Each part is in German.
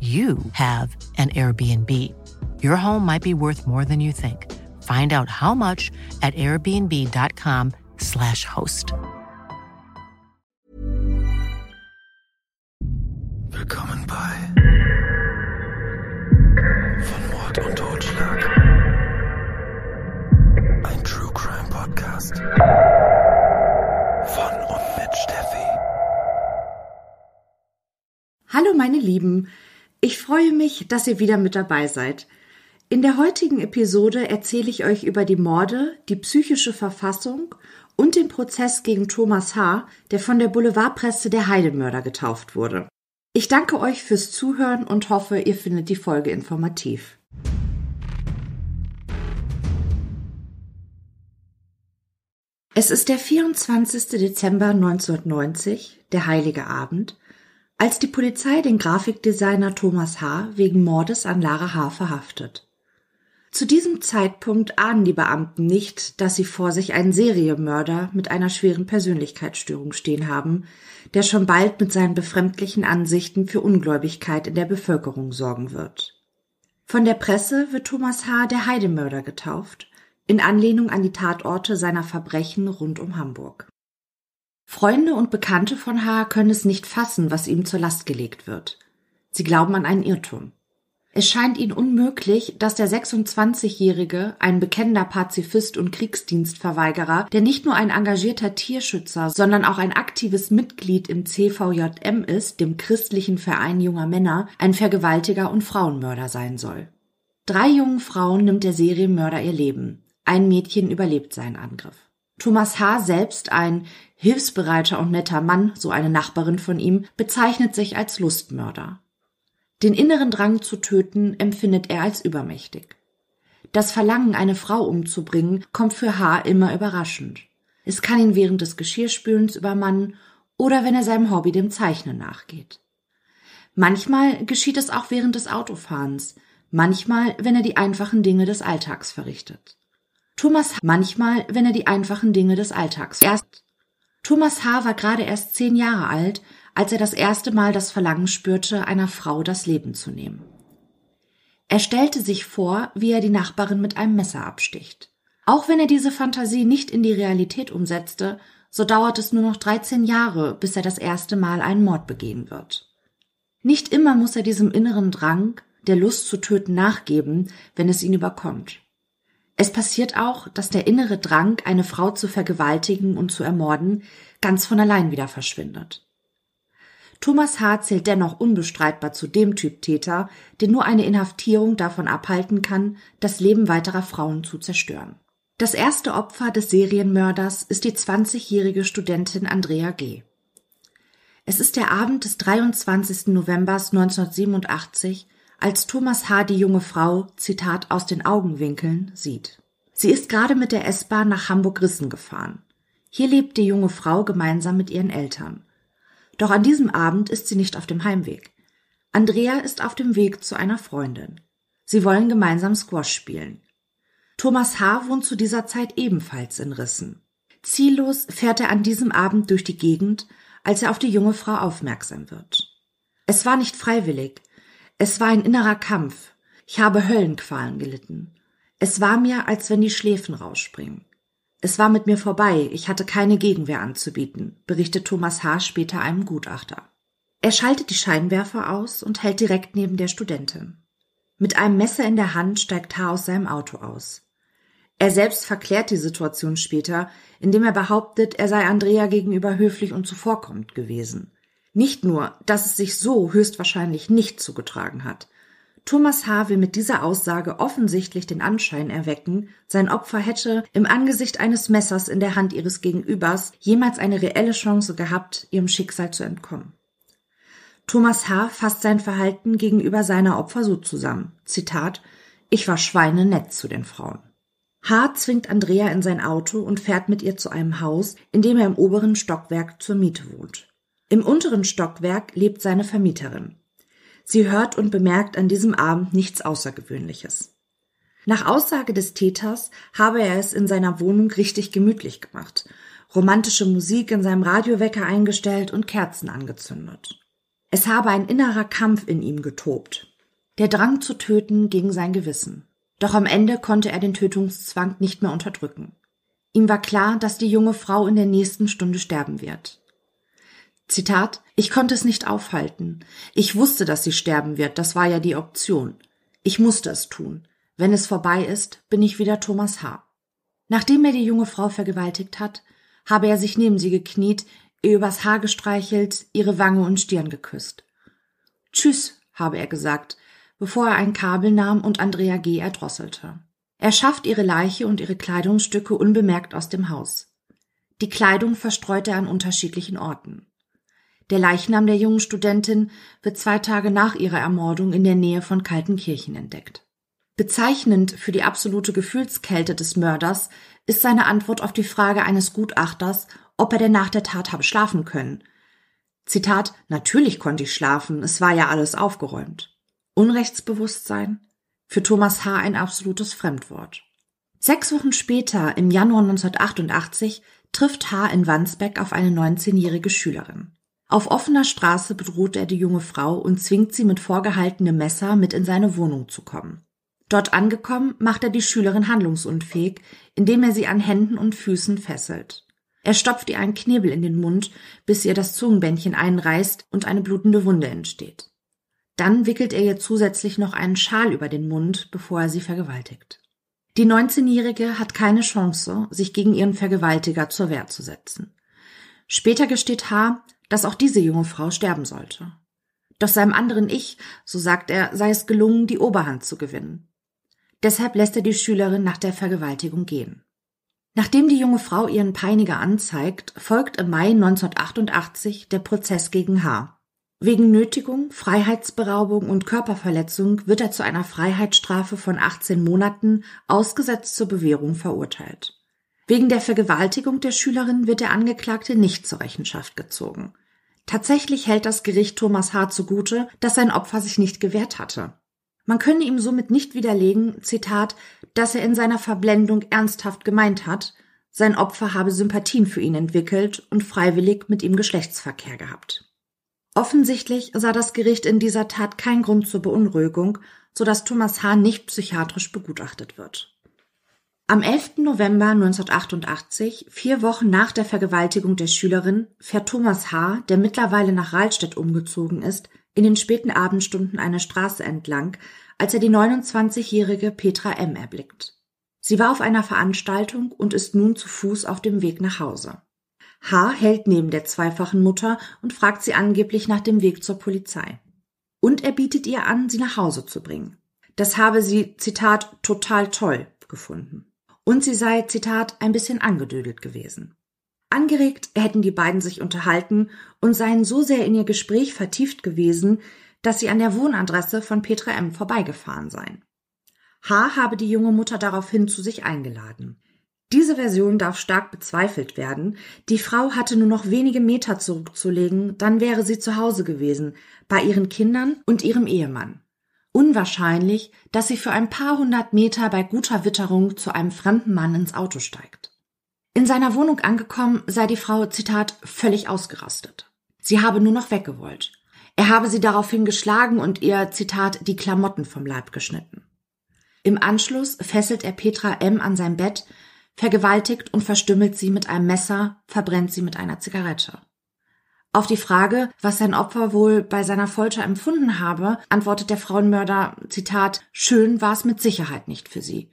you have an Airbnb. Your home might be worth more than you think. Find out how much at airbnb.com/slash host. Willkommen bei Von Mord und Totschlag. Ein True Crime Podcast. Von und mit Steffi. Hallo meine Lieben, ich freue mich, dass ihr wieder mit dabei seid. In der heutigen Episode erzähle ich euch über die Morde, die psychische Verfassung und den Prozess gegen Thomas H., der von der Boulevardpresse der Heidemörder getauft wurde. Ich danke euch fürs Zuhören und hoffe, ihr findet die Folge informativ. Es ist der 24. Dezember 1990, der heilige Abend, als die Polizei den Grafikdesigner Thomas H. wegen Mordes an Lara H. verhaftet. Zu diesem Zeitpunkt ahnen die Beamten nicht, dass sie vor sich einen Serienmörder mit einer schweren Persönlichkeitsstörung stehen haben, der schon bald mit seinen befremdlichen Ansichten für Ungläubigkeit in der Bevölkerung sorgen wird. Von der Presse wird Thomas H. der Heidemörder getauft, in Anlehnung an die Tatorte seiner Verbrechen rund um Hamburg. Freunde und Bekannte von H. können es nicht fassen, was ihm zur Last gelegt wird. Sie glauben an einen Irrtum. Es scheint ihnen unmöglich, dass der 26-Jährige, ein bekennender Pazifist und Kriegsdienstverweigerer, der nicht nur ein engagierter Tierschützer, sondern auch ein aktives Mitglied im CVJM ist, dem christlichen Verein junger Männer, ein Vergewaltiger und Frauenmörder sein soll. Drei jungen Frauen nimmt der Serienmörder ihr Leben. Ein Mädchen überlebt seinen Angriff. Thomas H. selbst, ein hilfsbereiter und netter Mann, so eine Nachbarin von ihm, bezeichnet sich als Lustmörder. Den inneren Drang zu töten empfindet er als übermächtig. Das Verlangen, eine Frau umzubringen, kommt für H. immer überraschend. Es kann ihn während des Geschirrspülens übermannen oder wenn er seinem Hobby dem Zeichnen nachgeht. Manchmal geschieht es auch während des Autofahrens, manchmal, wenn er die einfachen Dinge des Alltags verrichtet. Thomas manchmal, wenn er die einfachen Dinge des Alltags erst Thomas H. war gerade erst zehn Jahre alt, als er das erste Mal das Verlangen spürte, einer Frau das Leben zu nehmen. Er stellte sich vor, wie er die Nachbarin mit einem Messer absticht. Auch wenn er diese Fantasie nicht in die Realität umsetzte, so dauert es nur noch 13 Jahre, bis er das erste Mal einen Mord begehen wird. Nicht immer muss er diesem inneren Drang, der Lust zu töten, nachgeben, wenn es ihn überkommt. Es passiert auch, dass der innere Drang, eine Frau zu vergewaltigen und zu ermorden, ganz von allein wieder verschwindet. Thomas H. zählt dennoch unbestreitbar zu dem Typ Täter, den nur eine Inhaftierung davon abhalten kann, das Leben weiterer Frauen zu zerstören. Das erste Opfer des Serienmörders ist die 20-jährige Studentin Andrea G. Es ist der Abend des 23. November 1987, als Thomas H. die junge Frau, Zitat, aus den Augenwinkeln sieht. Sie ist gerade mit der S-Bahn nach Hamburg-Rissen gefahren. Hier lebt die junge Frau gemeinsam mit ihren Eltern. Doch an diesem Abend ist sie nicht auf dem Heimweg. Andrea ist auf dem Weg zu einer Freundin. Sie wollen gemeinsam Squash spielen. Thomas H. wohnt zu dieser Zeit ebenfalls in Rissen. Ziellos fährt er an diesem Abend durch die Gegend, als er auf die junge Frau aufmerksam wird. Es war nicht freiwillig, es war ein innerer Kampf. Ich habe Höllenqualen gelitten. Es war mir, als wenn die Schläfen rausspringen. Es war mit mir vorbei, ich hatte keine Gegenwehr anzubieten, berichtet Thomas H. später einem Gutachter. Er schaltet die Scheinwerfer aus und hält direkt neben der Studentin. Mit einem Messer in der Hand steigt H. aus seinem Auto aus. Er selbst verklärt die Situation später, indem er behauptet, er sei Andrea gegenüber höflich und zuvorkommend gewesen. Nicht nur, dass es sich so höchstwahrscheinlich nicht zugetragen hat. Thomas H. will mit dieser Aussage offensichtlich den Anschein erwecken, sein Opfer hätte im Angesicht eines Messers in der Hand ihres Gegenübers jemals eine reelle Chance gehabt, ihrem Schicksal zu entkommen. Thomas H. fasst sein Verhalten gegenüber seiner Opfer so zusammen. Zitat, ich war schweinenett zu den Frauen. H. zwingt Andrea in sein Auto und fährt mit ihr zu einem Haus, in dem er im oberen Stockwerk zur Miete wohnt. Im unteren Stockwerk lebt seine Vermieterin. Sie hört und bemerkt an diesem Abend nichts Außergewöhnliches. Nach Aussage des Täters habe er es in seiner Wohnung richtig gemütlich gemacht, romantische Musik in seinem Radiowecker eingestellt und Kerzen angezündet. Es habe ein innerer Kampf in ihm getobt. Der Drang zu töten gegen sein Gewissen. Doch am Ende konnte er den Tötungszwang nicht mehr unterdrücken. Ihm war klar, dass die junge Frau in der nächsten Stunde sterben wird. Zitat, ich konnte es nicht aufhalten. Ich wusste, dass sie sterben wird, das war ja die Option. Ich musste es tun. Wenn es vorbei ist, bin ich wieder Thomas H. Nachdem er die junge Frau vergewaltigt hat, habe er sich neben sie gekniet, ihr übers Haar gestreichelt, ihre Wange und Stirn geküsst. Tschüss, habe er gesagt, bevor er ein Kabel nahm und Andrea G. erdrosselte. Er schafft ihre Leiche und ihre Kleidungsstücke unbemerkt aus dem Haus. Die Kleidung verstreut er an unterschiedlichen Orten. Der Leichnam der jungen Studentin wird zwei Tage nach ihrer Ermordung in der Nähe von Kaltenkirchen entdeckt. Bezeichnend für die absolute Gefühlskälte des Mörders ist seine Antwort auf die Frage eines Gutachters, ob er denn nach der Tat habe schlafen können. Zitat, natürlich konnte ich schlafen, es war ja alles aufgeräumt. Unrechtsbewusstsein? Für Thomas H. ein absolutes Fremdwort. Sechs Wochen später, im Januar 1988, trifft H. in Wandsbeck auf eine 19-jährige Schülerin. Auf offener Straße bedroht er die junge Frau und zwingt sie mit vorgehaltenem Messer mit in seine Wohnung zu kommen. Dort angekommen, macht er die Schülerin handlungsunfähig, indem er sie an Händen und Füßen fesselt. Er stopft ihr einen Knebel in den Mund, bis ihr das Zungenbändchen einreißt und eine blutende Wunde entsteht. Dann wickelt er ihr zusätzlich noch einen Schal über den Mund, bevor er sie vergewaltigt. Die 19-Jährige hat keine Chance, sich gegen ihren Vergewaltiger zur Wehr zu setzen. Später gesteht H., dass auch diese junge Frau sterben sollte. Doch seinem anderen Ich, so sagt er, sei es gelungen, die Oberhand zu gewinnen. Deshalb lässt er die Schülerin nach der Vergewaltigung gehen. Nachdem die junge Frau ihren Peiniger anzeigt, folgt im Mai 1988 der Prozess gegen H. Wegen Nötigung, Freiheitsberaubung und Körperverletzung wird er zu einer Freiheitsstrafe von 18 Monaten ausgesetzt zur Bewährung verurteilt. Wegen der Vergewaltigung der Schülerin wird der Angeklagte nicht zur Rechenschaft gezogen. Tatsächlich hält das Gericht Thomas H. zugute, dass sein Opfer sich nicht gewehrt hatte. Man könne ihm somit nicht widerlegen, Zitat, dass er in seiner Verblendung ernsthaft gemeint hat, sein Opfer habe Sympathien für ihn entwickelt und freiwillig mit ihm Geschlechtsverkehr gehabt. Offensichtlich sah das Gericht in dieser Tat keinen Grund zur Beunruhigung, so dass Thomas H. nicht psychiatrisch begutachtet wird. Am 11. November 1988, vier Wochen nach der Vergewaltigung der Schülerin, fährt Thomas H., der mittlerweile nach Rahlstedt umgezogen ist, in den späten Abendstunden eine Straße entlang, als er die 29-jährige Petra M. erblickt. Sie war auf einer Veranstaltung und ist nun zu Fuß auf dem Weg nach Hause. H. hält neben der zweifachen Mutter und fragt sie angeblich nach dem Weg zur Polizei. Und er bietet ihr an, sie nach Hause zu bringen. Das habe sie, Zitat, total toll gefunden. Und sie sei, Zitat, ein bisschen angedödelt gewesen. Angeregt hätten die beiden sich unterhalten und seien so sehr in ihr Gespräch vertieft gewesen, dass sie an der Wohnadresse von Petra M. vorbeigefahren seien. H. habe die junge Mutter daraufhin zu sich eingeladen. Diese Version darf stark bezweifelt werden. Die Frau hatte nur noch wenige Meter zurückzulegen, dann wäre sie zu Hause gewesen, bei ihren Kindern und ihrem Ehemann. Unwahrscheinlich, dass sie für ein paar hundert Meter bei guter Witterung zu einem fremden Mann ins Auto steigt. In seiner Wohnung angekommen sei die Frau, Zitat, völlig ausgerastet. Sie habe nur noch weggewollt. Er habe sie daraufhin geschlagen und ihr, Zitat, die Klamotten vom Leib geschnitten. Im Anschluss fesselt er Petra M. an sein Bett, vergewaltigt und verstümmelt sie mit einem Messer, verbrennt sie mit einer Zigarette. Auf die Frage, was sein Opfer wohl bei seiner Folter empfunden habe, antwortet der Frauenmörder, Zitat, schön war es mit Sicherheit nicht für sie.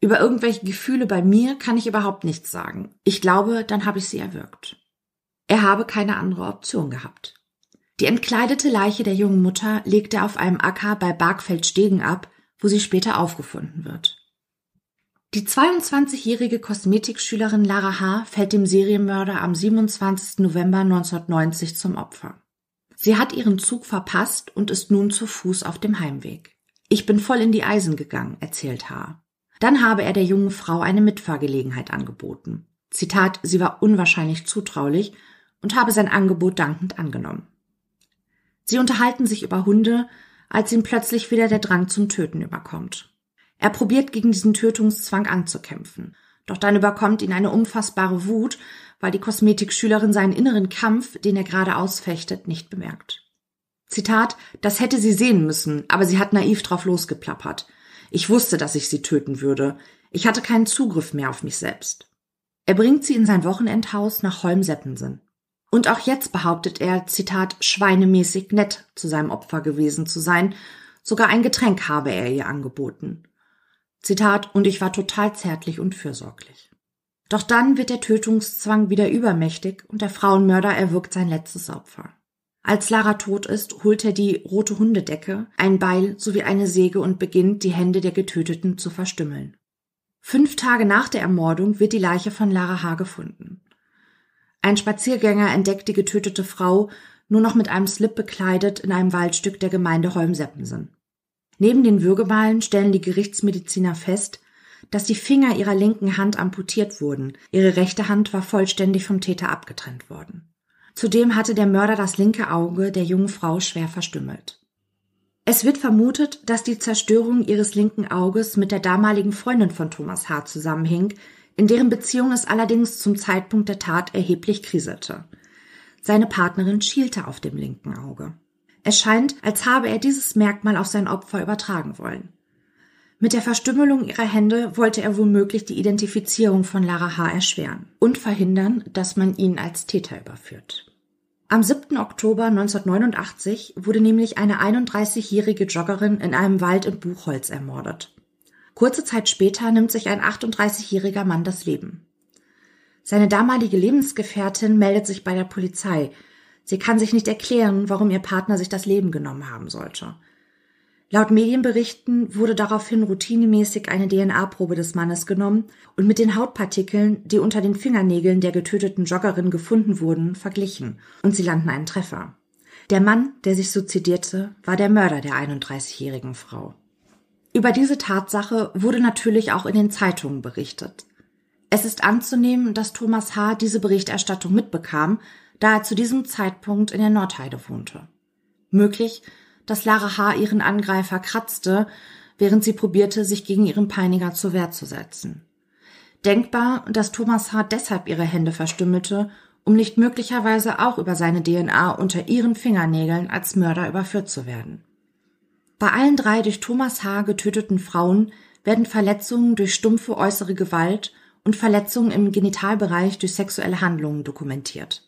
Über irgendwelche Gefühle bei mir kann ich überhaupt nichts sagen. Ich glaube, dann habe ich sie erwürgt. Er habe keine andere Option gehabt. Die entkleidete Leiche der jungen Mutter legt er auf einem Acker bei Bargfeldstegen ab, wo sie später aufgefunden wird. Die 22-jährige Kosmetikschülerin Lara H. fällt dem Serienmörder am 27. November 1990 zum Opfer. Sie hat ihren Zug verpasst und ist nun zu Fuß auf dem Heimweg. Ich bin voll in die Eisen gegangen, erzählt H. Dann habe er der jungen Frau eine Mitfahrgelegenheit angeboten. Zitat, sie war unwahrscheinlich zutraulich und habe sein Angebot dankend angenommen. Sie unterhalten sich über Hunde, als ihn plötzlich wieder der Drang zum Töten überkommt. Er probiert gegen diesen Tötungszwang anzukämpfen. Doch dann überkommt ihn eine unfassbare Wut, weil die Kosmetikschülerin seinen inneren Kampf, den er gerade ausfechtet, nicht bemerkt. Zitat, das hätte sie sehen müssen, aber sie hat naiv drauf losgeplappert. Ich wusste, dass ich sie töten würde. Ich hatte keinen Zugriff mehr auf mich selbst. Er bringt sie in sein Wochenendhaus nach Holm-Seppensen. Und auch jetzt behauptet er, Zitat, schweinemäßig nett zu seinem Opfer gewesen zu sein. Sogar ein Getränk habe er ihr angeboten. Zitat, und ich war total zärtlich und fürsorglich. Doch dann wird der Tötungszwang wieder übermächtig und der Frauenmörder erwürgt sein letztes Opfer. Als Lara tot ist, holt er die rote Hundedecke, ein Beil sowie eine Säge und beginnt, die Hände der Getöteten zu verstümmeln. Fünf Tage nach der Ermordung wird die Leiche von Lara H. gefunden. Ein Spaziergänger entdeckt die getötete Frau nur noch mit einem Slip bekleidet in einem Waldstück der Gemeinde Holmseppensen. Neben den Würgemalen stellen die Gerichtsmediziner fest, dass die Finger ihrer linken Hand amputiert wurden, ihre rechte Hand war vollständig vom Täter abgetrennt worden. Zudem hatte der Mörder das linke Auge der jungen Frau schwer verstümmelt. Es wird vermutet, dass die Zerstörung ihres linken Auges mit der damaligen Freundin von Thomas H. zusammenhing, in deren Beziehung es allerdings zum Zeitpunkt der Tat erheblich kriselte. Seine Partnerin schielte auf dem linken Auge. Es scheint, als habe er dieses Merkmal auf sein Opfer übertragen wollen. Mit der Verstümmelung ihrer Hände wollte er womöglich die Identifizierung von Lara H. erschweren und verhindern, dass man ihn als Täter überführt. Am 7. Oktober 1989 wurde nämlich eine 31-jährige Joggerin in einem Wald in Buchholz ermordet. Kurze Zeit später nimmt sich ein 38-jähriger Mann das Leben. Seine damalige Lebensgefährtin meldet sich bei der Polizei, Sie kann sich nicht erklären, warum ihr Partner sich das Leben genommen haben sollte. Laut Medienberichten wurde daraufhin routinemäßig eine DNA-Probe des Mannes genommen und mit den Hautpartikeln, die unter den Fingernägeln der getöteten Joggerin gefunden wurden, verglichen, und sie landen einen Treffer. Der Mann, der sich suizidierte, war der Mörder der 31-jährigen Frau. Über diese Tatsache wurde natürlich auch in den Zeitungen berichtet. Es ist anzunehmen, dass Thomas H. diese Berichterstattung mitbekam, da er zu diesem Zeitpunkt in der Nordheide wohnte. Möglich, dass Lara H. ihren Angreifer kratzte, während sie probierte, sich gegen ihren Peiniger zur Wehr zu setzen. Denkbar, dass Thomas H. deshalb ihre Hände verstümmelte, um nicht möglicherweise auch über seine DNA unter ihren Fingernägeln als Mörder überführt zu werden. Bei allen drei durch Thomas H. getöteten Frauen werden Verletzungen durch stumpfe äußere Gewalt und Verletzungen im Genitalbereich durch sexuelle Handlungen dokumentiert.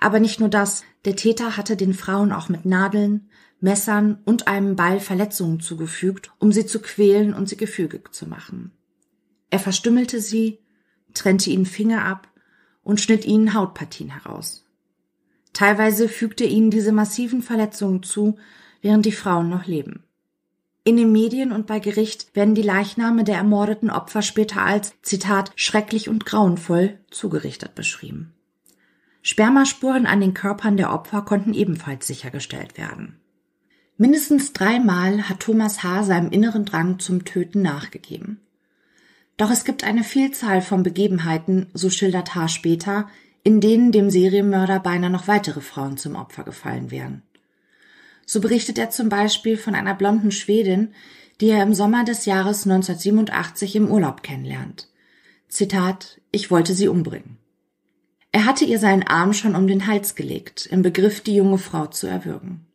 Aber nicht nur das, der Täter hatte den Frauen auch mit Nadeln, Messern und einem Beil Verletzungen zugefügt, um sie zu quälen und sie gefügig zu machen. Er verstümmelte sie, trennte ihnen Finger ab und schnitt ihnen Hautpartien heraus. Teilweise fügte ihnen diese massiven Verletzungen zu, während die Frauen noch leben. In den Medien und bei Gericht werden die Leichname der ermordeten Opfer später als Zitat schrecklich und grauenvoll zugerichtet beschrieben. Spermaspuren an den Körpern der Opfer konnten ebenfalls sichergestellt werden. Mindestens dreimal hat Thomas H. seinem inneren Drang zum Töten nachgegeben. Doch es gibt eine Vielzahl von Begebenheiten, so schildert H. später, in denen dem Serienmörder beinahe noch weitere Frauen zum Opfer gefallen wären. So berichtet er zum Beispiel von einer blonden Schwedin, die er im Sommer des Jahres 1987 im Urlaub kennenlernt. Zitat, ich wollte sie umbringen. Er hatte ihr seinen Arm schon um den Hals gelegt, im Begriff, die junge Frau zu erwürgen.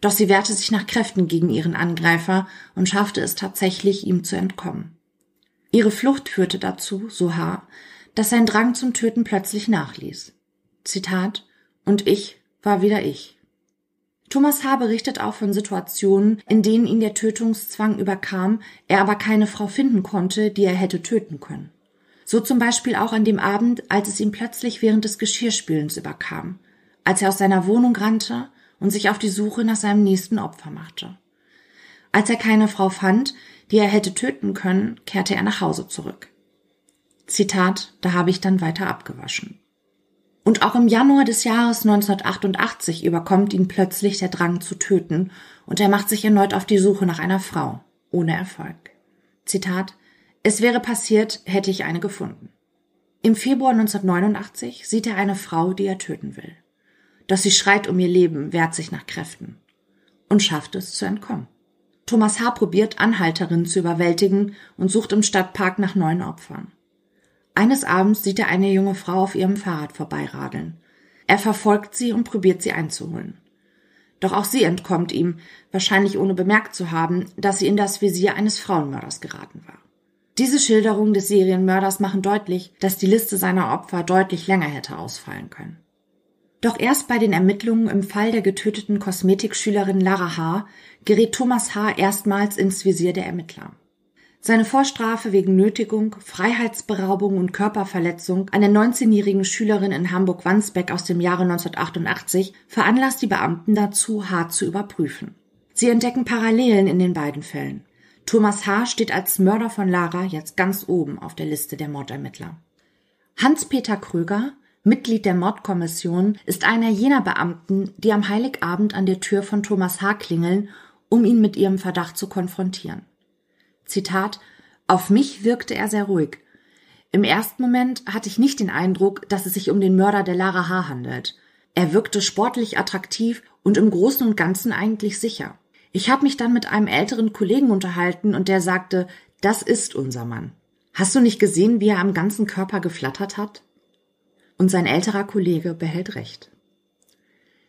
Doch sie wehrte sich nach Kräften gegen ihren Angreifer und schaffte es tatsächlich, ihm zu entkommen. Ihre Flucht führte dazu, so H., dass sein Drang zum Töten plötzlich nachließ. Zitat, und ich war wieder ich. Thomas H. berichtet auch von Situationen, in denen ihn der Tötungszwang überkam, er aber keine Frau finden konnte, die er hätte töten können. So zum Beispiel auch an dem Abend, als es ihn plötzlich während des Geschirrspülens überkam, als er aus seiner Wohnung rannte und sich auf die Suche nach seinem nächsten Opfer machte. Als er keine Frau fand, die er hätte töten können, kehrte er nach Hause zurück. Zitat, da habe ich dann weiter abgewaschen. Und auch im Januar des Jahres 1988 überkommt ihn plötzlich der Drang zu töten und er macht sich erneut auf die Suche nach einer Frau, ohne Erfolg. Zitat, es wäre passiert, hätte ich eine gefunden. Im Februar 1989 sieht er eine Frau, die er töten will. Doch sie schreit um ihr Leben, wehrt sich nach Kräften und schafft es zu entkommen. Thomas H. probiert, Anhalterinnen zu überwältigen und sucht im Stadtpark nach neuen Opfern. Eines Abends sieht er eine junge Frau auf ihrem Fahrrad vorbeiradeln. Er verfolgt sie und probiert sie einzuholen. Doch auch sie entkommt ihm, wahrscheinlich ohne bemerkt zu haben, dass sie in das Visier eines Frauenmörders geraten war. Diese Schilderungen des Serienmörders machen deutlich, dass die Liste seiner Opfer deutlich länger hätte ausfallen können. Doch erst bei den Ermittlungen im Fall der getöteten Kosmetikschülerin Lara H. gerät Thomas H. erstmals ins Visier der Ermittler. Seine Vorstrafe wegen Nötigung, Freiheitsberaubung und Körperverletzung einer 19-jährigen Schülerin in Hamburg-Wandsbeck aus dem Jahre 1988 veranlasst die Beamten dazu, H. zu überprüfen. Sie entdecken Parallelen in den beiden Fällen. Thomas H. steht als Mörder von Lara jetzt ganz oben auf der Liste der Mordermittler. Hans-Peter Kröger, Mitglied der Mordkommission, ist einer jener Beamten, die am Heiligabend an der Tür von Thomas H. klingeln, um ihn mit ihrem Verdacht zu konfrontieren. Zitat, auf mich wirkte er sehr ruhig. Im ersten Moment hatte ich nicht den Eindruck, dass es sich um den Mörder der Lara H. handelt. Er wirkte sportlich attraktiv und im Großen und Ganzen eigentlich sicher. Ich habe mich dann mit einem älteren Kollegen unterhalten und der sagte, das ist unser Mann. Hast du nicht gesehen, wie er am ganzen Körper geflattert hat? Und sein älterer Kollege behält recht.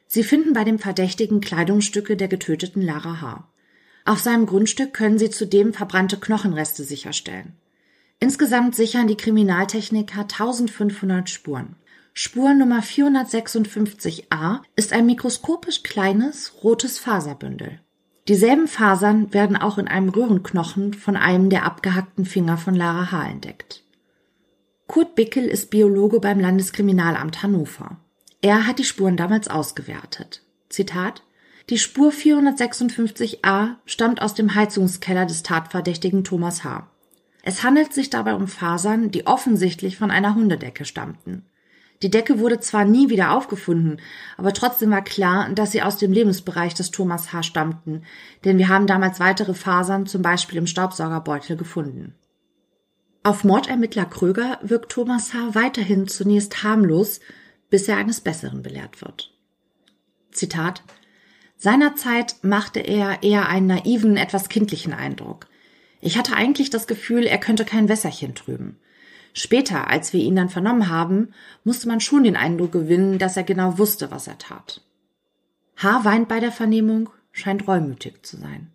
Sie finden bei dem Verdächtigen Kleidungsstücke der getöteten Lara H. Auf seinem Grundstück können sie zudem verbrannte Knochenreste sicherstellen. Insgesamt sichern die Kriminaltechniker 1500 Spuren. Spur Nummer 456a ist ein mikroskopisch kleines rotes Faserbündel. Dieselben Fasern werden auch in einem Röhrenknochen von einem der abgehackten Finger von Lara H. entdeckt. Kurt Bickel ist Biologe beim Landeskriminalamt Hannover. Er hat die Spuren damals ausgewertet. Zitat die Spur 456a stammt aus dem Heizungskeller des Tatverdächtigen Thomas H. Es handelt sich dabei um Fasern, die offensichtlich von einer Hundedecke stammten. Die Decke wurde zwar nie wieder aufgefunden, aber trotzdem war klar, dass sie aus dem Lebensbereich des Thomas H. stammten, denn wir haben damals weitere Fasern zum Beispiel im Staubsaugerbeutel gefunden. Auf Mordermittler Kröger wirkt Thomas H. weiterhin zunächst harmlos, bis er eines Besseren belehrt wird. Zitat Seinerzeit machte er eher einen naiven, etwas kindlichen Eindruck. Ich hatte eigentlich das Gefühl, er könnte kein Wässerchen trüben. Später, als wir ihn dann vernommen haben, musste man schon den Eindruck gewinnen, dass er genau wusste, was er tat. H. weint bei der Vernehmung, scheint reumütig zu sein.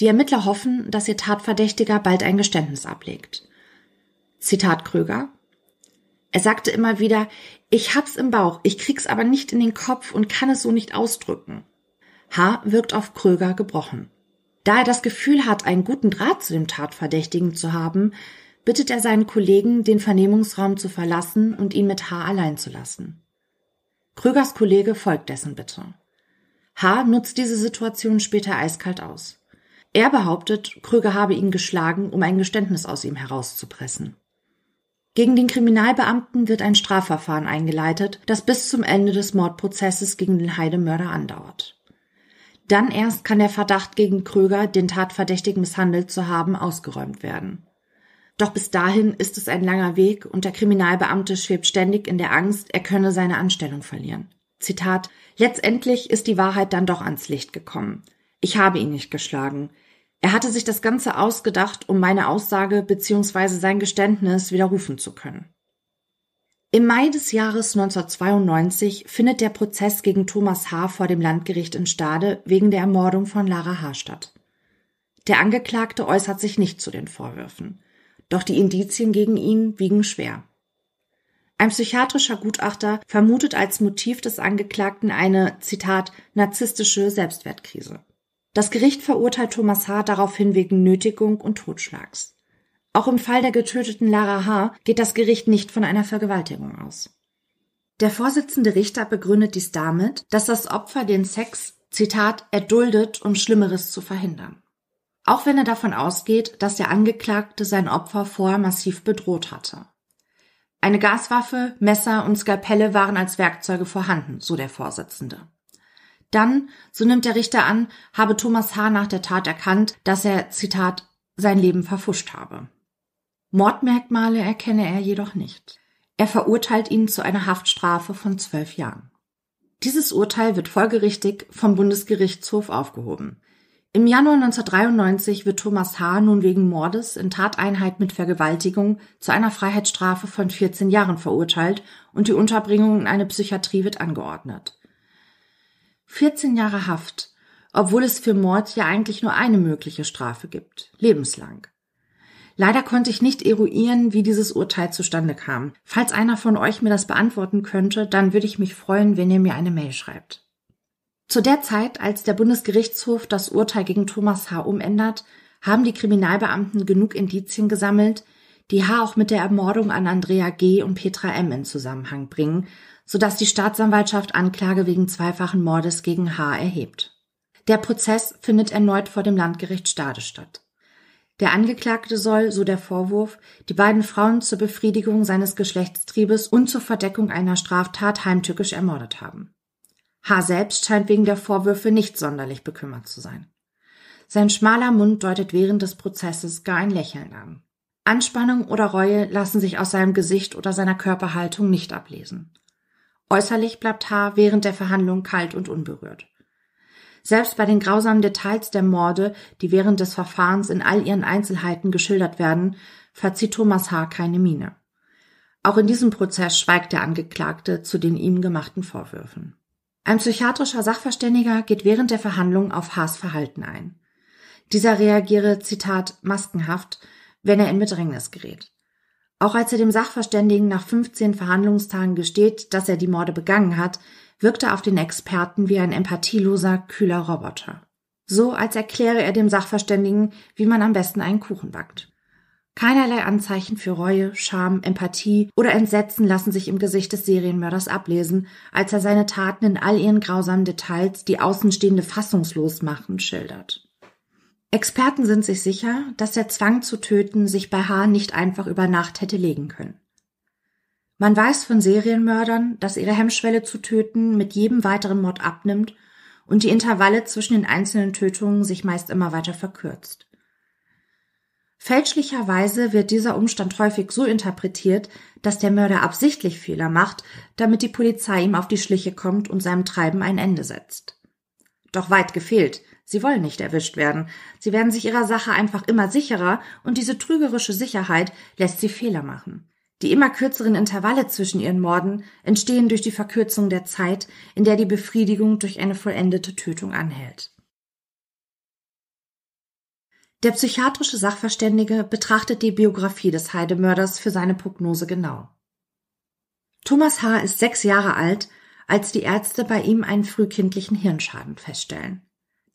Die Ermittler hoffen, dass ihr Tatverdächtiger bald ein Geständnis ablegt. Zitat Kröger. Er sagte immer wieder, ich hab's im Bauch, ich krieg's aber nicht in den Kopf und kann es so nicht ausdrücken. H. wirkt auf Kröger gebrochen. Da er das Gefühl hat, einen guten Draht zu dem Tatverdächtigen zu haben, bittet er seinen Kollegen, den Vernehmungsraum zu verlassen und ihn mit H. allein zu lassen. Krögers Kollege folgt dessen Bitte. H. nutzt diese Situation später eiskalt aus. Er behauptet, Kröger habe ihn geschlagen, um ein Geständnis aus ihm herauszupressen. Gegen den Kriminalbeamten wird ein Strafverfahren eingeleitet, das bis zum Ende des Mordprozesses gegen den Heidemörder andauert. Dann erst kann der Verdacht gegen Kröger, den Tatverdächtigen misshandelt zu haben, ausgeräumt werden. Doch bis dahin ist es ein langer Weg und der Kriminalbeamte schwebt ständig in der Angst, er könne seine Anstellung verlieren. Zitat Letztendlich ist die Wahrheit dann doch ans Licht gekommen. Ich habe ihn nicht geschlagen. Er hatte sich das Ganze ausgedacht, um meine Aussage bzw. sein Geständnis widerrufen zu können. Im Mai des Jahres 1992 findet der Prozess gegen Thomas H. vor dem Landgericht in Stade wegen der Ermordung von Lara H. statt. Der Angeklagte äußert sich nicht zu den Vorwürfen, doch die Indizien gegen ihn wiegen schwer. Ein psychiatrischer Gutachter vermutet als Motiv des Angeklagten eine, Zitat, narzisstische Selbstwertkrise. Das Gericht verurteilt Thomas H. daraufhin wegen Nötigung und Totschlags. Auch im Fall der getöteten Lara H. geht das Gericht nicht von einer Vergewaltigung aus. Der Vorsitzende Richter begründet dies damit, dass das Opfer den Sex, Zitat, erduldet, um Schlimmeres zu verhindern. Auch wenn er davon ausgeht, dass der Angeklagte sein Opfer vorher massiv bedroht hatte. Eine Gaswaffe, Messer und Skalpelle waren als Werkzeuge vorhanden, so der Vorsitzende. Dann, so nimmt der Richter an, habe Thomas H. nach der Tat erkannt, dass er, Zitat, sein Leben verfuscht habe. Mordmerkmale erkenne er jedoch nicht. Er verurteilt ihn zu einer Haftstrafe von zwölf Jahren. Dieses Urteil wird folgerichtig vom Bundesgerichtshof aufgehoben. Im Januar 1993 wird Thomas H. nun wegen Mordes in Tateinheit mit Vergewaltigung zu einer Freiheitsstrafe von 14 Jahren verurteilt und die Unterbringung in eine Psychiatrie wird angeordnet. 14 Jahre Haft, obwohl es für Mord ja eigentlich nur eine mögliche Strafe gibt, lebenslang. Leider konnte ich nicht eruieren, wie dieses Urteil zustande kam. Falls einer von euch mir das beantworten könnte, dann würde ich mich freuen, wenn ihr mir eine Mail schreibt. Zu der Zeit, als der Bundesgerichtshof das Urteil gegen Thomas H. umändert, haben die Kriminalbeamten genug Indizien gesammelt, die H. auch mit der Ermordung an Andrea G. und Petra M. in Zusammenhang bringen, sodass die Staatsanwaltschaft Anklage wegen zweifachen Mordes gegen H. erhebt. Der Prozess findet erneut vor dem Landgericht Stade statt. Der Angeklagte soll, so der Vorwurf, die beiden Frauen zur Befriedigung seines Geschlechtstriebes und zur Verdeckung einer Straftat heimtückisch ermordet haben. H. selbst scheint wegen der Vorwürfe nicht sonderlich bekümmert zu sein. Sein schmaler Mund deutet während des Prozesses gar ein Lächeln an. Anspannung oder Reue lassen sich aus seinem Gesicht oder seiner Körperhaltung nicht ablesen. Äußerlich bleibt H. während der Verhandlung kalt und unberührt. Selbst bei den grausamen Details der Morde, die während des Verfahrens in all ihren Einzelheiten geschildert werden, verzieht Thomas H. keine Miene. Auch in diesem Prozess schweigt der Angeklagte zu den ihm gemachten Vorwürfen. Ein psychiatrischer Sachverständiger geht während der Verhandlung auf Haas Verhalten ein. Dieser reagiere, Zitat, maskenhaft, wenn er in Bedrängnis gerät. Auch als er dem Sachverständigen nach 15 Verhandlungstagen gesteht, dass er die Morde begangen hat, wirkt er auf den Experten wie ein empathieloser, kühler Roboter. So als erkläre er dem Sachverständigen, wie man am besten einen Kuchen backt. Keinerlei Anzeichen für Reue, Scham, Empathie oder Entsetzen lassen sich im Gesicht des Serienmörders ablesen, als er seine Taten in all ihren grausamen Details, die Außenstehende fassungslos machen, schildert. Experten sind sich sicher, dass der Zwang zu töten sich bei H. nicht einfach über Nacht hätte legen können. Man weiß von Serienmördern, dass ihre Hemmschwelle zu töten mit jedem weiteren Mord abnimmt und die Intervalle zwischen den einzelnen Tötungen sich meist immer weiter verkürzt. Fälschlicherweise wird dieser Umstand häufig so interpretiert, dass der Mörder absichtlich Fehler macht, damit die Polizei ihm auf die Schliche kommt und seinem Treiben ein Ende setzt. Doch weit gefehlt. Sie wollen nicht erwischt werden. Sie werden sich ihrer Sache einfach immer sicherer und diese trügerische Sicherheit lässt sie Fehler machen. Die immer kürzeren Intervalle zwischen ihren Morden entstehen durch die Verkürzung der Zeit, in der die Befriedigung durch eine vollendete Tötung anhält. Der psychiatrische Sachverständige betrachtet die Biografie des Heidemörders für seine Prognose genau. Thomas H. ist sechs Jahre alt, als die Ärzte bei ihm einen frühkindlichen Hirnschaden feststellen.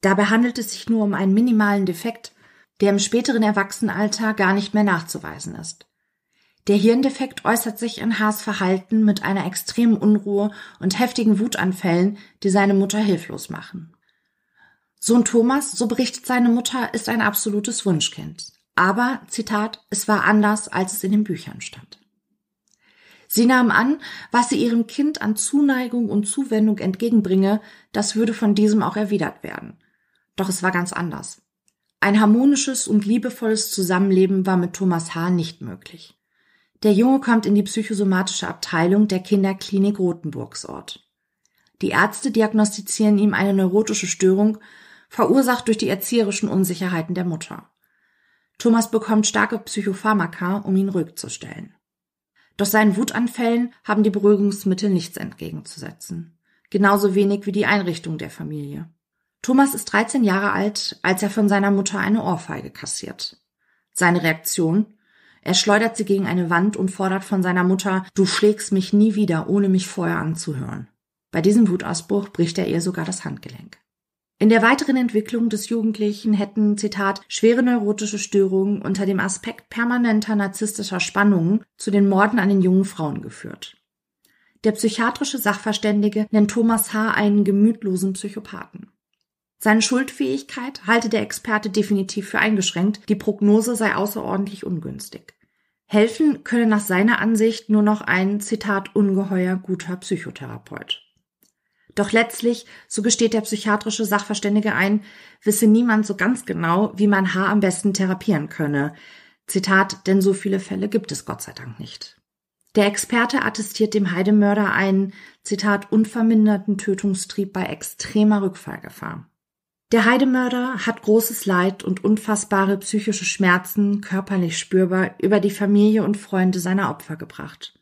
Dabei handelt es sich nur um einen minimalen Defekt, der im späteren Erwachsenenalter gar nicht mehr nachzuweisen ist. Der Hirndefekt äußert sich in Haas Verhalten mit einer extremen Unruhe und heftigen Wutanfällen, die seine Mutter hilflos machen. Sohn Thomas, so berichtet seine Mutter, ist ein absolutes Wunschkind. Aber, Zitat, es war anders, als es in den Büchern stand. Sie nahm an, was sie ihrem Kind an Zuneigung und Zuwendung entgegenbringe, das würde von diesem auch erwidert werden. Doch es war ganz anders. Ein harmonisches und liebevolles Zusammenleben war mit Thomas H. nicht möglich. Der Junge kommt in die psychosomatische Abteilung der Kinderklinik Rothenburgsort. Die Ärzte diagnostizieren ihm eine neurotische Störung verursacht durch die erzieherischen Unsicherheiten der Mutter. Thomas bekommt starke Psychopharmaka, um ihn ruhig zu stellen. Doch seinen Wutanfällen haben die Beruhigungsmittel nichts entgegenzusetzen. Genauso wenig wie die Einrichtung der Familie. Thomas ist 13 Jahre alt, als er von seiner Mutter eine Ohrfeige kassiert. Seine Reaktion? Er schleudert sie gegen eine Wand und fordert von seiner Mutter, du schlägst mich nie wieder, ohne mich vorher anzuhören. Bei diesem Wutausbruch bricht er ihr sogar das Handgelenk. In der weiteren Entwicklung des Jugendlichen hätten, Zitat, schwere neurotische Störungen unter dem Aspekt permanenter narzisstischer Spannungen zu den Morden an den jungen Frauen geführt. Der psychiatrische Sachverständige nennt Thomas H. einen gemütlosen Psychopathen. Seine Schuldfähigkeit halte der Experte definitiv für eingeschränkt, die Prognose sei außerordentlich ungünstig. Helfen könne nach seiner Ansicht nur noch ein, Zitat, ungeheuer guter Psychotherapeut. Doch letztlich, so gesteht der psychiatrische Sachverständige ein, wisse niemand so ganz genau, wie man H. am besten therapieren könne. Zitat, denn so viele Fälle gibt es Gott sei Dank nicht. Der Experte attestiert dem Heidemörder einen, Zitat, unverminderten Tötungstrieb bei extremer Rückfallgefahr. Der Heidemörder hat großes Leid und unfassbare psychische Schmerzen, körperlich spürbar, über die Familie und Freunde seiner Opfer gebracht.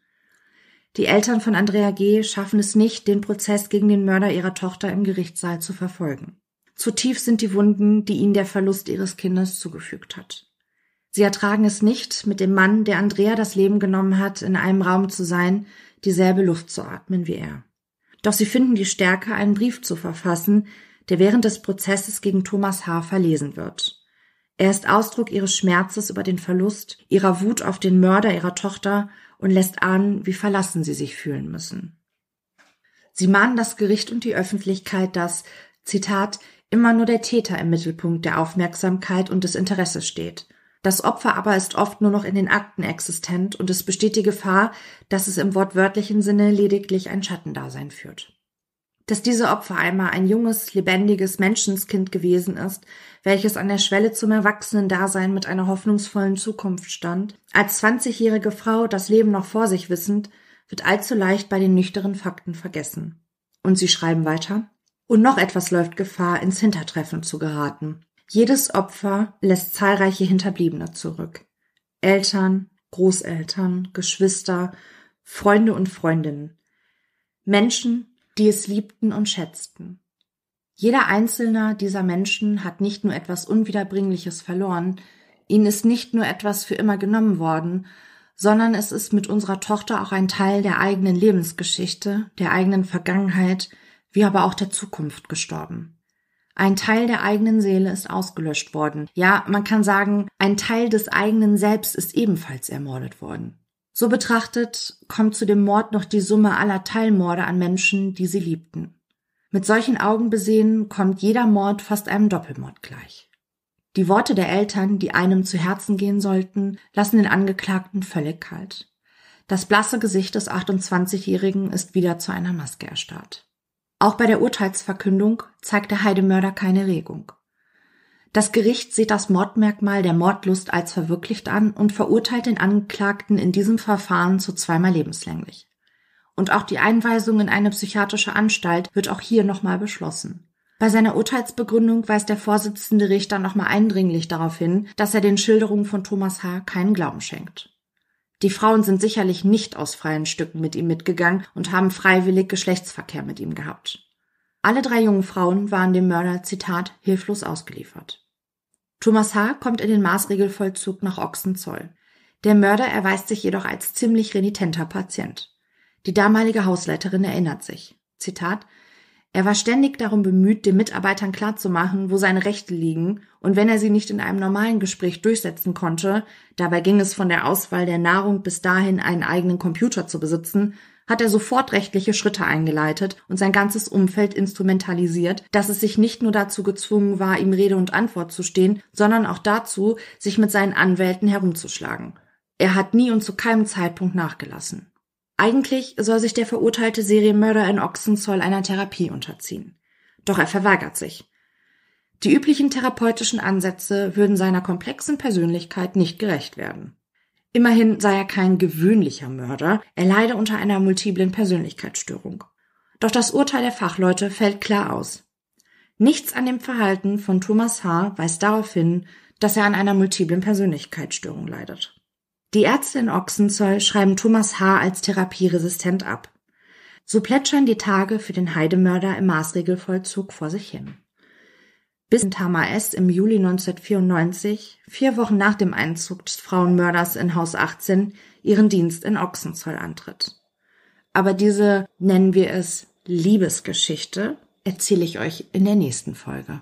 Die Eltern von Andrea G. schaffen es nicht, den Prozess gegen den Mörder ihrer Tochter im Gerichtssaal zu verfolgen. Zu tief sind die Wunden, die ihnen der Verlust ihres Kindes zugefügt hat. Sie ertragen es nicht, mit dem Mann, der Andrea das Leben genommen hat, in einem Raum zu sein, dieselbe Luft zu atmen wie er. Doch sie finden die Stärke, einen Brief zu verfassen, der während des Prozesses gegen Thomas H. verlesen wird. Er ist Ausdruck ihres Schmerzes über den Verlust, ihrer Wut auf den Mörder ihrer Tochter und lässt ahnen, wie verlassen sie sich fühlen müssen. Sie mahnen das Gericht und die Öffentlichkeit, dass, Zitat, immer nur der Täter im Mittelpunkt der Aufmerksamkeit und des Interesses steht – das Opfer aber ist oft nur noch in den Akten existent und es besteht die Gefahr, dass es im wortwörtlichen Sinne lediglich ein Schattendasein führt. Dass diese Opfer einmal ein junges, lebendiges Menschenskind gewesen ist, welches an der Schwelle zum Erwachsenen-Dasein mit einer hoffnungsvollen Zukunft stand, als 20-jährige Frau das Leben noch vor sich wissend, wird allzu leicht bei den nüchteren Fakten vergessen. Und sie schreiben weiter. Und noch etwas läuft Gefahr, ins Hintertreffen zu geraten. Jedes Opfer lässt zahlreiche Hinterbliebene zurück. Eltern, Großeltern, Geschwister, Freunde und Freundinnen. Menschen, die es liebten und schätzten. Jeder einzelne dieser Menschen hat nicht nur etwas Unwiederbringliches verloren, ihnen ist nicht nur etwas für immer genommen worden, sondern es ist mit unserer Tochter auch ein Teil der eigenen Lebensgeschichte, der eigenen Vergangenheit, wie aber auch der Zukunft gestorben. Ein Teil der eigenen Seele ist ausgelöscht worden. Ja, man kann sagen, ein Teil des eigenen Selbst ist ebenfalls ermordet worden. So betrachtet kommt zu dem Mord noch die Summe aller Teilmorde an Menschen, die sie liebten. Mit solchen Augen besehen kommt jeder Mord fast einem Doppelmord gleich. Die Worte der Eltern, die einem zu Herzen gehen sollten, lassen den Angeklagten völlig kalt. Das blasse Gesicht des 28-Jährigen ist wieder zu einer Maske erstarrt. Auch bei der Urteilsverkündung zeigt der Heidemörder keine Regung. Das Gericht sieht das Mordmerkmal der Mordlust als verwirklicht an und verurteilt den Angeklagten in diesem Verfahren zu zweimal lebenslänglich. Und auch die Einweisung in eine psychiatrische Anstalt wird auch hier nochmal beschlossen. Bei seiner Urteilsbegründung weist der Vorsitzende Richter nochmal eindringlich darauf hin, dass er den Schilderungen von Thomas H. keinen Glauben schenkt. Die Frauen sind sicherlich nicht aus freien Stücken mit ihm mitgegangen und haben freiwillig Geschlechtsverkehr mit ihm gehabt. Alle drei jungen Frauen waren dem Mörder, Zitat, hilflos ausgeliefert. Thomas H. kommt in den Maßregelvollzug nach Ochsenzoll. Der Mörder erweist sich jedoch als ziemlich renitenter Patient. Die damalige Hausleiterin erinnert sich. Zitat, er war ständig darum bemüht, den Mitarbeitern klarzumachen, wo seine Rechte liegen, und wenn er sie nicht in einem normalen Gespräch durchsetzen konnte, dabei ging es von der Auswahl der Nahrung bis dahin, einen eigenen Computer zu besitzen, hat er sofort rechtliche Schritte eingeleitet und sein ganzes Umfeld instrumentalisiert, dass es sich nicht nur dazu gezwungen war, ihm Rede und Antwort zu stehen, sondern auch dazu, sich mit seinen Anwälten herumzuschlagen. Er hat nie und zu keinem Zeitpunkt nachgelassen. Eigentlich soll sich der verurteilte Serienmörder in Ochsenzoll einer Therapie unterziehen. Doch er verweigert sich. Die üblichen therapeutischen Ansätze würden seiner komplexen Persönlichkeit nicht gerecht werden. Immerhin sei er kein gewöhnlicher Mörder, er leide unter einer multiplen Persönlichkeitsstörung. Doch das Urteil der Fachleute fällt klar aus. Nichts an dem Verhalten von Thomas H. weist darauf hin, dass er an einer multiplen Persönlichkeitsstörung leidet. Die Ärzte in Ochsenzoll schreiben Thomas H. als therapieresistent ab. So plätschern die Tage für den Heidemörder im Maßregelvollzug vor sich hin. Bis Tama S. im Juli 1994, vier Wochen nach dem Einzug des Frauenmörders in Haus 18, ihren Dienst in Ochsenzoll antritt. Aber diese, nennen wir es, Liebesgeschichte, erzähle ich euch in der nächsten Folge.